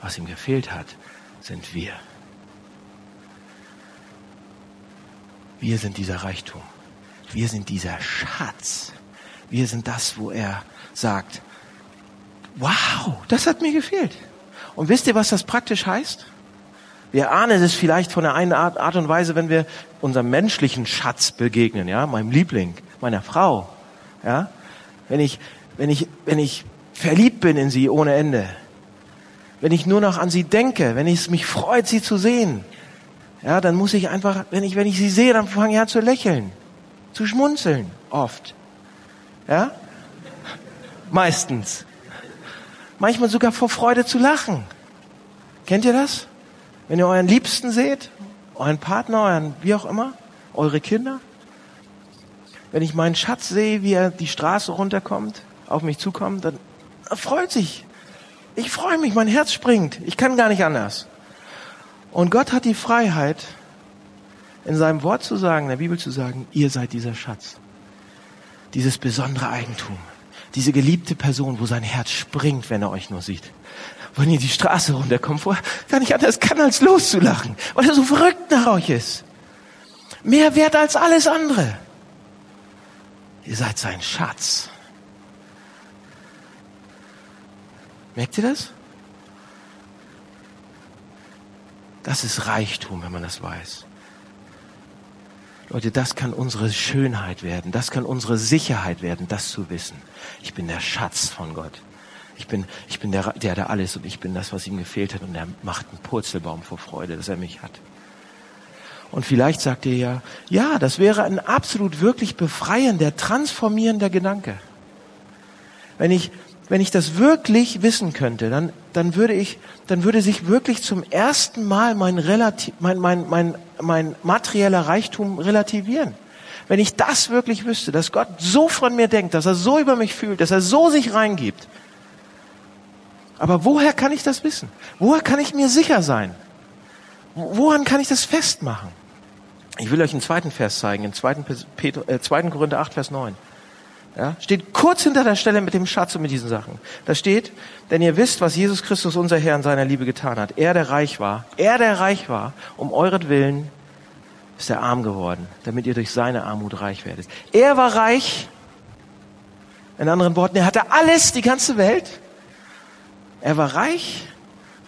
Was ihm gefehlt hat, sind wir. Wir sind dieser Reichtum. Wir sind dieser Schatz. Wir sind das, wo er sagt, wow, das hat mir gefehlt. Und wisst ihr, was das praktisch heißt? Wir ahnen es vielleicht von der einen Art, Art und Weise, wenn wir unserem menschlichen Schatz begegnen, ja, meinem Liebling, meiner Frau, ja. Wenn ich, wenn ich, wenn ich verliebt bin in sie ohne Ende, wenn ich nur noch an sie denke, wenn es mich freut, sie zu sehen, ja, dann muss ich einfach, wenn ich, wenn ich sie sehe, dann fange ich an zu lächeln, zu schmunzeln, oft. Ja? Meistens. Manchmal sogar vor Freude zu lachen. Kennt ihr das? Wenn ihr euren Liebsten seht, euren Partner, euren, wie auch immer, eure Kinder. Wenn ich meinen Schatz sehe, wie er die Straße runterkommt, auf mich zukommt, dann freut sich. Ich freue mich, mein Herz springt. Ich kann gar nicht anders. Und Gott hat die Freiheit, in seinem Wort zu sagen, in der Bibel zu sagen, ihr seid dieser Schatz. Dieses besondere Eigentum. Diese geliebte Person, wo sein Herz springt, wenn er euch nur sieht. Wenn ihr die Straße runterkommt, wo er gar nicht anders kann, als loszulachen, weil er so verrückt nach euch ist. Mehr wert als alles andere. Ihr seid sein Schatz. Merkt ihr das? Das ist Reichtum, wenn man das weiß. Leute, das kann unsere Schönheit werden, das kann unsere Sicherheit werden, das zu wissen. Ich bin der Schatz von Gott. Ich bin, ich bin der, der da alles und ich bin das, was ihm gefehlt hat und er macht einen Purzelbaum vor Freude, dass er mich hat. Und vielleicht sagt ihr ja, ja, das wäre ein absolut wirklich befreiender, transformierender Gedanke. Wenn ich, wenn ich das wirklich wissen könnte, dann, dann würde ich, dann würde sich wirklich zum ersten Mal mein relativ, mein, mein, mein, mein materieller Reichtum relativieren. Wenn ich das wirklich wüsste, dass Gott so von mir denkt, dass er so über mich fühlt, dass er so sich reingibt, aber woher kann ich das wissen? Woher kann ich mir sicher sein? Woran kann ich das festmachen? Ich will euch einen zweiten Vers zeigen, in 2. Peter, äh, 2. Korinther 8, Vers 9. Ja, steht kurz hinter der Stelle mit dem Schatz und mit diesen Sachen. Da steht, denn ihr wisst, was Jesus Christus, unser Herr, in seiner Liebe getan hat. Er, der reich war, er, der reich war, um euretwillen ist er arm geworden, damit ihr durch seine Armut reich werdet. Er war reich, in anderen Worten, er hatte alles, die ganze Welt, er war reich,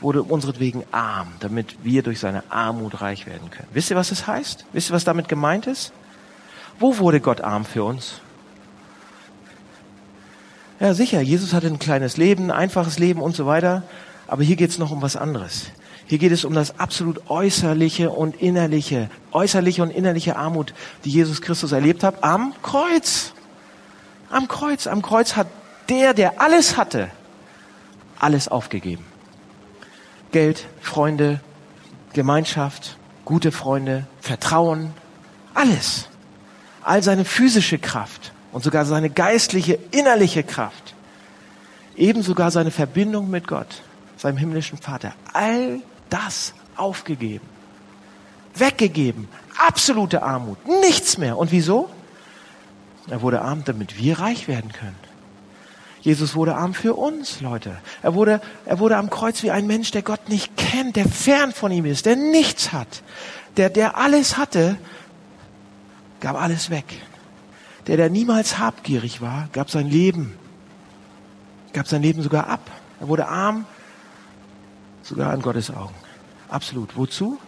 wurde unseretwegen arm, damit wir durch seine Armut reich werden können. Wisst ihr, was das heißt? Wisst ihr, was damit gemeint ist? Wo wurde Gott arm für uns? Ja, sicher, Jesus hatte ein kleines Leben, ein einfaches Leben und so weiter. Aber hier geht es noch um was anderes. Hier geht es um das absolut äußerliche und innerliche, äußerliche und innerliche Armut, die Jesus Christus erlebt hat am Kreuz. Am Kreuz. Am Kreuz hat der, der alles hatte, alles aufgegeben. Geld, Freunde, Gemeinschaft, gute Freunde, Vertrauen, alles. All seine physische Kraft und sogar seine geistliche, innerliche Kraft. Eben sogar seine Verbindung mit Gott, seinem himmlischen Vater. All das aufgegeben. Weggegeben. Absolute Armut. Nichts mehr. Und wieso? Er wurde arm, damit wir reich werden können. Jesus wurde arm für uns, Leute. Er wurde, er wurde am Kreuz wie ein Mensch, der Gott nicht kennt, der fern von ihm ist, der nichts hat. Der, der alles hatte, gab alles weg. Der, der niemals habgierig war, gab sein Leben, gab sein Leben sogar ab. Er wurde arm, sogar an Gottes Augen. Absolut. Wozu?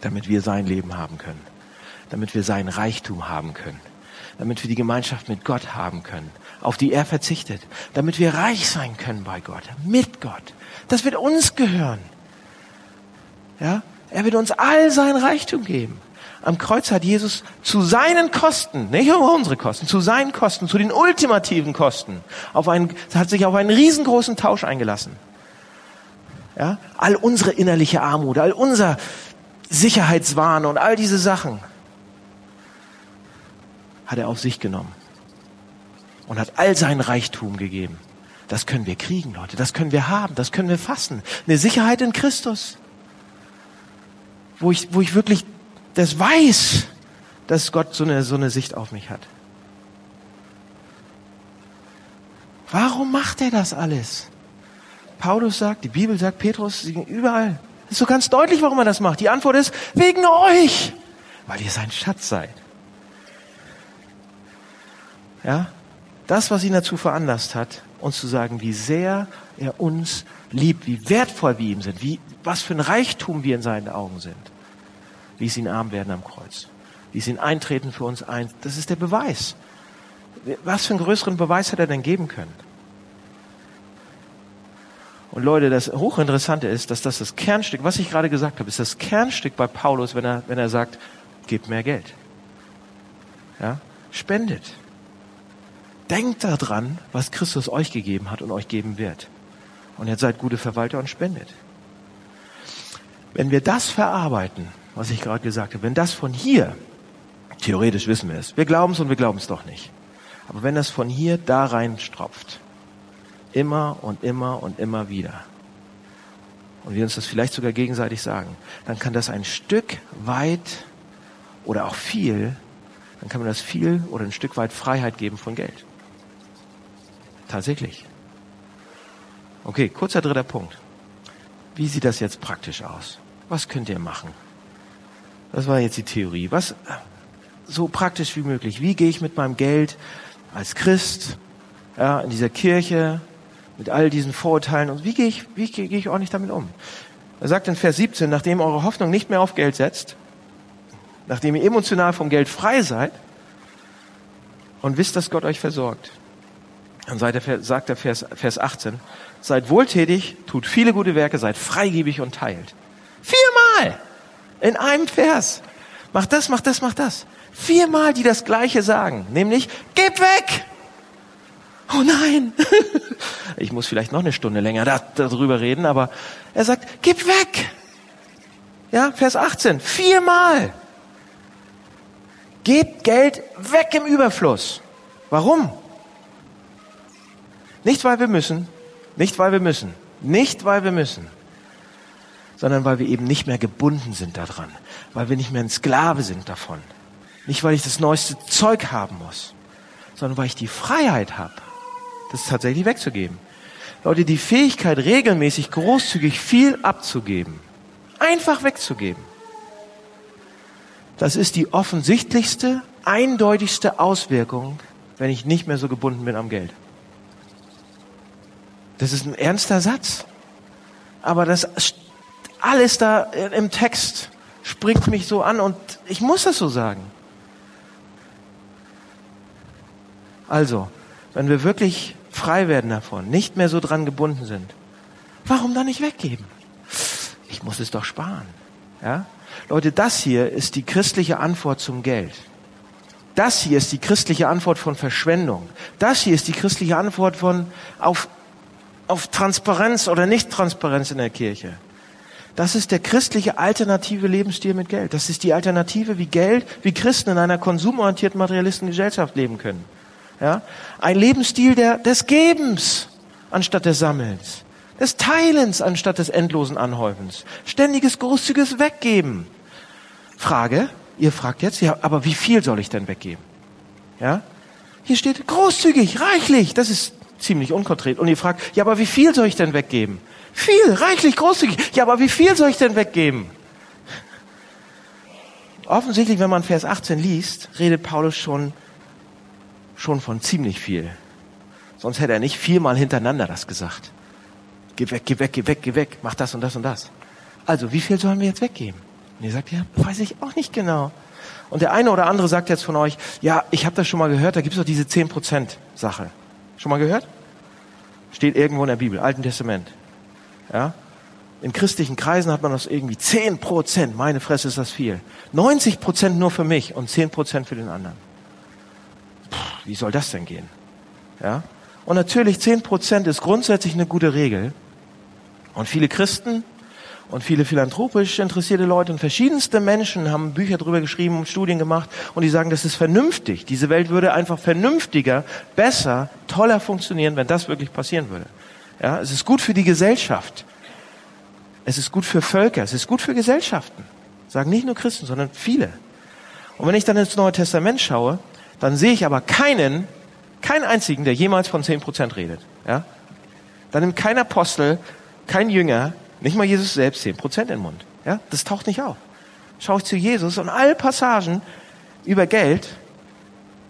Damit wir sein Leben haben können. Damit wir sein Reichtum haben können. Damit wir die Gemeinschaft mit Gott haben können auf die er verzichtet, damit wir reich sein können bei Gott, mit Gott. Das wird uns gehören. Ja? Er wird uns all sein Reichtum geben. Am Kreuz hat Jesus zu seinen Kosten, nicht um unsere Kosten, zu seinen Kosten, zu den ultimativen Kosten, auf einen, hat sich auf einen riesengroßen Tausch eingelassen. Ja? All unsere innerliche Armut, all unser Sicherheitswahn und all diese Sachen hat er auf sich genommen und hat all sein Reichtum gegeben. Das können wir kriegen, Leute. Das können wir haben. Das können wir fassen. Eine Sicherheit in Christus. Wo ich, wo ich wirklich das weiß, dass Gott so eine, so eine Sicht auf mich hat. Warum macht er das alles? Paulus sagt, die Bibel sagt, Petrus, überall. Ist so ganz deutlich, warum er das macht. Die Antwort ist, wegen euch. Weil ihr sein Schatz seid. Ja? das, was ihn dazu veranlasst hat, uns zu sagen, wie sehr er uns liebt, wie wertvoll wir ihm sind, wie, was für ein Reichtum wir in seinen Augen sind. Ließ ihn arm werden am Kreuz. Ließ ihn eintreten für uns ein. Das ist der Beweis. Was für einen größeren Beweis hat er denn geben können? Und Leute, das Hochinteressante ist, dass das das Kernstück, was ich gerade gesagt habe, ist das Kernstück bei Paulus, wenn er, wenn er sagt, gebt mehr Geld. Ja? Spendet. Denkt daran, was Christus euch gegeben hat und euch geben wird. Und jetzt seid gute Verwalter und spendet. Wenn wir das verarbeiten, was ich gerade gesagt habe, wenn das von hier, theoretisch wissen wir es, wir glauben es und wir glauben es doch nicht, aber wenn das von hier da rein stropft, immer und immer und immer wieder, und wir uns das vielleicht sogar gegenseitig sagen, dann kann das ein Stück weit oder auch viel, dann kann man das viel oder ein Stück weit Freiheit geben von Geld. Tatsächlich. Okay, kurzer dritter Punkt. Wie sieht das jetzt praktisch aus? Was könnt ihr machen? Das war jetzt die Theorie. Was so praktisch wie möglich? Wie gehe ich mit meinem Geld als Christ ja, in dieser Kirche Mit all diesen Vorurteilen und wie gehe ich, wie gehe ich ordentlich damit um? Er sagt in Vers 17, nachdem eure Hoffnung nicht mehr auf Geld setzt, nachdem ihr emotional vom Geld frei seid und wisst, dass Gott euch versorgt. Dann sagt er, sagt er Vers, Vers 18, seid wohltätig, tut viele gute Werke, seid freigebig und teilt. Viermal in einem Vers. Macht das, macht das, macht das. Viermal, die das Gleiche sagen, nämlich, gib weg! Oh nein! *laughs* ich muss vielleicht noch eine Stunde länger darüber reden, aber er sagt, gib weg! Ja, Vers 18, viermal. Gebt Geld weg im Überfluss. Warum? Nicht, weil wir müssen, nicht, weil wir müssen, nicht, weil wir müssen, sondern weil wir eben nicht mehr gebunden sind daran, weil wir nicht mehr ein Sklave sind davon. Nicht, weil ich das neueste Zeug haben muss, sondern weil ich die Freiheit habe, das tatsächlich wegzugeben. Leute, die Fähigkeit, regelmäßig großzügig viel abzugeben, einfach wegzugeben, das ist die offensichtlichste, eindeutigste Auswirkung, wenn ich nicht mehr so gebunden bin am Geld. Das ist ein ernster Satz. Aber das alles da im Text springt mich so an und ich muss das so sagen. Also, wenn wir wirklich frei werden davon, nicht mehr so dran gebunden sind, warum dann nicht weggeben? Ich muss es doch sparen. Ja? Leute, das hier ist die christliche Antwort zum Geld. Das hier ist die christliche Antwort von Verschwendung. Das hier ist die christliche Antwort von auf, auf Transparenz oder Nicht-Transparenz in der Kirche. Das ist der christliche alternative Lebensstil mit Geld. Das ist die Alternative, wie Geld, wie Christen in einer konsumorientierten materialistischen Gesellschaft leben können. Ja? Ein Lebensstil der, des Gebens anstatt des Sammelns, des Teilens anstatt des endlosen Anhäufens, ständiges großzügiges Weggeben. Frage, ihr fragt jetzt, ja, aber wie viel soll ich denn weggeben? Ja? Hier steht großzügig, reichlich, das ist ziemlich unkonkret. Und ihr fragt, ja, aber wie viel soll ich denn weggeben? Viel, reichlich, großzügig. Ja, aber wie viel soll ich denn weggeben? Offensichtlich, wenn man Vers 18 liest, redet Paulus schon schon von ziemlich viel. Sonst hätte er nicht viermal hintereinander das gesagt. Geh weg, geh weg, geh weg, geh weg, mach das und das und das. Also, wie viel sollen wir jetzt weggeben? Und ihr sagt, ja, weiß ich auch nicht genau. Und der eine oder andere sagt jetzt von euch, ja, ich habe das schon mal gehört, da gibt es doch diese 10% Sache. Schon mal gehört? Steht irgendwo in der Bibel, Alten Testament. Ja? In christlichen Kreisen hat man das irgendwie 10%, meine Fresse ist das viel. 90% nur für mich und 10% für den anderen wie soll das denn gehen? Ja? Und natürlich, zehn Prozent ist grundsätzlich eine gute Regel. Und viele Christen und viele philanthropisch interessierte Leute und verschiedenste Menschen haben Bücher darüber geschrieben und Studien gemacht und die sagen, das ist vernünftig. Diese Welt würde einfach vernünftiger, besser, toller funktionieren, wenn das wirklich passieren würde. Ja, es ist gut für die Gesellschaft. Es ist gut für Völker. Es ist gut für Gesellschaften. Sagen nicht nur Christen, sondern viele. Und wenn ich dann ins Neue Testament schaue, dann sehe ich aber keinen, keinen einzigen, der jemals von zehn Prozent redet. Ja? Dann nimmt kein Apostel, kein Jünger, nicht mal Jesus selbst zehn Prozent in den Mund. Ja? Das taucht nicht auf. Schaue ich zu Jesus und alle Passagen über Geld,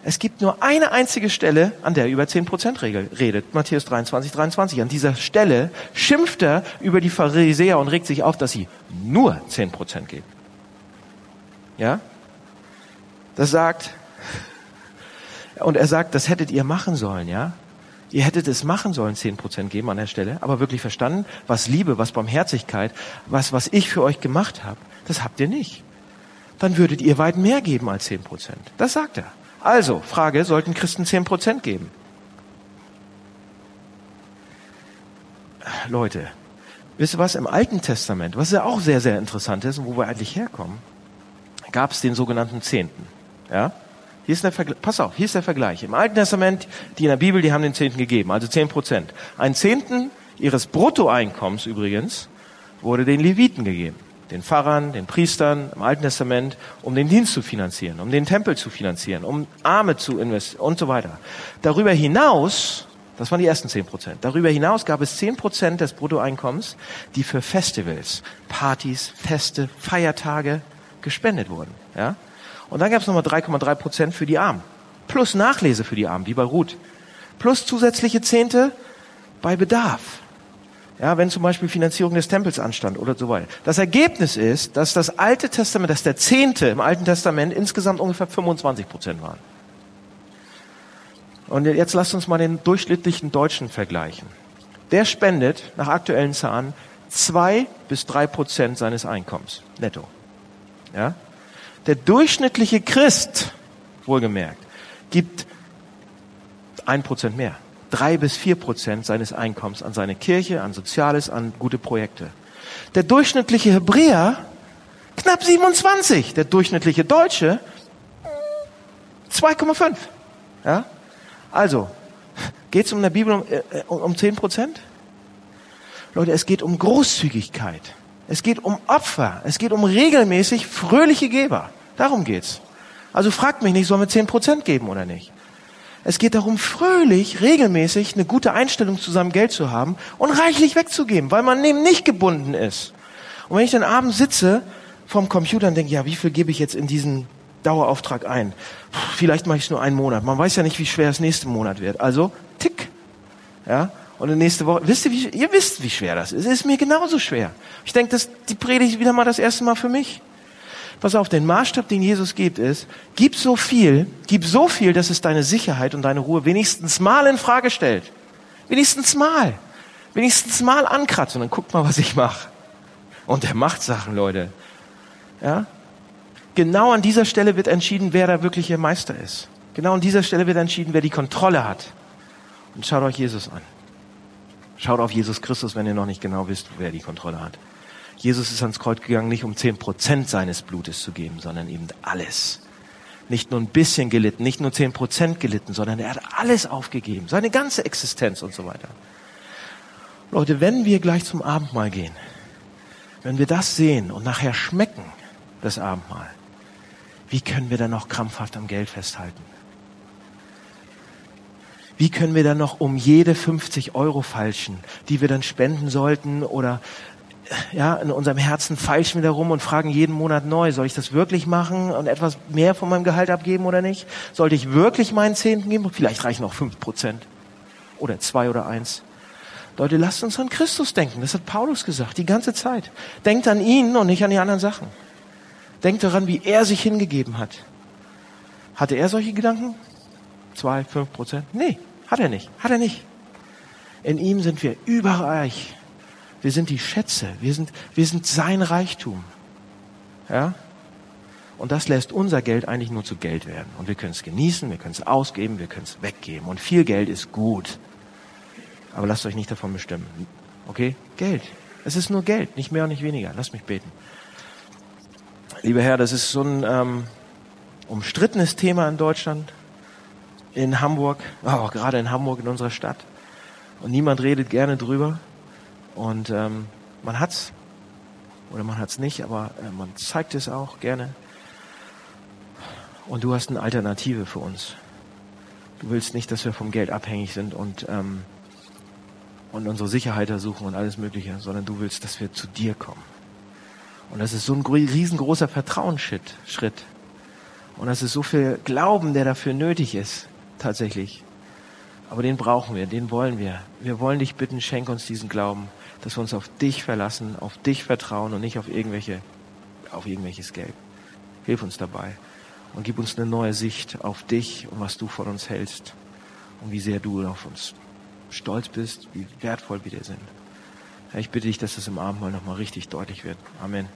es gibt nur eine einzige Stelle, an der er über 10% redet. Matthäus 23, 23. An dieser Stelle schimpft er über die Pharisäer und regt sich auf, dass sie nur 10% geben. Ja? Das sagt, und er sagt, das hättet ihr machen sollen, ja? Ihr hättet es machen sollen, zehn Prozent geben an der Stelle, aber wirklich verstanden, was Liebe, was Barmherzigkeit, was, was ich für euch gemacht habe, das habt ihr nicht. Dann würdet ihr weit mehr geben als zehn Prozent. Das sagt er. Also, Frage, sollten Christen zehn Prozent geben? Leute, wisst ihr was, im Alten Testament, was ja auch sehr, sehr interessant ist und wo wir eigentlich herkommen, gab es den sogenannten Zehnten. Ja? Hier ist der Vergleich, pass auf, hier ist der Vergleich. Im Alten Testament, die in der Bibel, die haben den Zehnten gegeben, also zehn Prozent. Ein Zehnten ihres Bruttoeinkommens übrigens wurde den Leviten gegeben. Den Pfarrern, den Priestern im Alten Testament, um den Dienst zu finanzieren, um den Tempel zu finanzieren, um Arme zu investieren und so weiter. Darüber hinaus, das waren die ersten zehn Prozent, darüber hinaus gab es zehn Prozent des Bruttoeinkommens, die für Festivals, Partys, Feste, Feiertage gespendet wurden. Ja? Und dann gab es nochmal 3,3 Prozent für die Armen. Plus Nachlese für die Armen, wie bei Ruth. Plus zusätzliche Zehnte, bei Bedarf. Ja, wenn zum Beispiel Finanzierung des Tempels anstand oder so weiter. Das Ergebnis ist, dass das Alte Testament, dass der Zehnte im Alten Testament insgesamt ungefähr 25 Prozent waren. Und jetzt lasst uns mal den durchschnittlichen Deutschen vergleichen. Der spendet nach aktuellen Zahlen zwei bis drei Prozent seines Einkommens netto. Ja? Der durchschnittliche Christ, wohlgemerkt, gibt ein Prozent mehr drei bis vier Prozent seines Einkommens an seine Kirche, an Soziales, an gute Projekte. Der durchschnittliche Hebräer knapp 27, der durchschnittliche Deutsche 2,5. Ja? Also, geht es um der Bibel um, äh, um 10 Prozent? Leute, es geht um Großzügigkeit. Es geht um Opfer. Es geht um regelmäßig fröhliche Geber. Darum geht's. Also fragt mich nicht, sollen wir 10 Prozent geben oder nicht? Es geht darum, fröhlich, regelmäßig eine gute Einstellung zu seinem Geld zu haben und reichlich wegzugeben, weil man eben nicht gebunden ist. Und wenn ich dann abends sitze vorm Computer und denke, ja, wie viel gebe ich jetzt in diesen Dauerauftrag ein? Puh, vielleicht mache ich es nur einen Monat. Man weiß ja nicht, wie schwer es nächste Monat wird. Also, tick. Ja, und in nächste Woche, wisst ihr, wie, ihr wisst, wie schwer das ist. Es ist mir genauso schwer. Ich denke, das, die Predigt wieder mal das erste Mal für mich. Pass auf, den Maßstab, den Jesus gibt, ist, gib so viel, gib so viel, dass es deine Sicherheit und deine Ruhe wenigstens mal in Frage stellt. Wenigstens mal. Wenigstens mal ankratzt und dann guckt mal, was ich mache. Und er macht Sachen, Leute. Ja? Genau an dieser Stelle wird entschieden, wer der wirkliche Meister ist. Genau an dieser Stelle wird entschieden, wer die Kontrolle hat. Und schaut euch Jesus an. Schaut auf Jesus Christus, wenn ihr noch nicht genau wisst, wer die Kontrolle hat. Jesus ist ans Kreuz gegangen, nicht um zehn Prozent seines Blutes zu geben, sondern eben alles. Nicht nur ein bisschen gelitten, nicht nur zehn Prozent gelitten, sondern er hat alles aufgegeben, seine ganze Existenz und so weiter. Leute, wenn wir gleich zum Abendmahl gehen, wenn wir das sehen und nachher schmecken, das Abendmahl, wie können wir dann noch krampfhaft am Geld festhalten? Wie können wir dann noch um jede 50 Euro falschen, die wir dann spenden sollten oder ja, in unserem Herzen feilschen wir darum und fragen jeden Monat neu, soll ich das wirklich machen und etwas mehr von meinem Gehalt abgeben oder nicht? Sollte ich wirklich meinen Zehnten geben? Vielleicht reichen auch fünf Prozent oder zwei oder eins. Leute, lasst uns an Christus denken. Das hat Paulus gesagt, die ganze Zeit. Denkt an ihn und nicht an die anderen Sachen. Denkt daran, wie er sich hingegeben hat. Hatte er solche Gedanken? Zwei, fünf Prozent? Nee, hat er nicht. Hat er nicht. In ihm sind wir überreich wir sind die Schätze. Wir sind, wir sind sein Reichtum. Ja? Und das lässt unser Geld eigentlich nur zu Geld werden. Und wir können es genießen, wir können es ausgeben, wir können es weggeben. Und viel Geld ist gut. Aber lasst euch nicht davon bestimmen. Okay? Geld. Es ist nur Geld, nicht mehr und nicht weniger. Lasst mich beten. Lieber Herr, das ist so ein ähm, umstrittenes Thema in Deutschland, in Hamburg, auch gerade in Hamburg, in unserer Stadt. Und niemand redet gerne drüber. Und ähm, man hat's oder man hat's nicht, aber äh, man zeigt es auch gerne. Und du hast eine Alternative für uns. Du willst nicht, dass wir vom Geld abhängig sind und und unsere Sicherheit ersuchen und alles Mögliche, sondern du willst, dass wir zu dir kommen. Und das ist so ein riesengroßer Vertrauensschritt. Und das ist so viel Glauben, der dafür nötig ist, tatsächlich. Aber den brauchen wir, den wollen wir. Wir wollen dich bitten, schenk uns diesen Glauben dass wir uns auf dich verlassen, auf dich vertrauen und nicht auf irgendwelche, auf irgendwelches Geld. Hilf uns dabei und gib uns eine neue Sicht auf dich und was du von uns hältst und wie sehr du auf uns stolz bist, wie wertvoll wir dir sind. Ich bitte dich, dass das im Abendmahl nochmal richtig deutlich wird. Amen.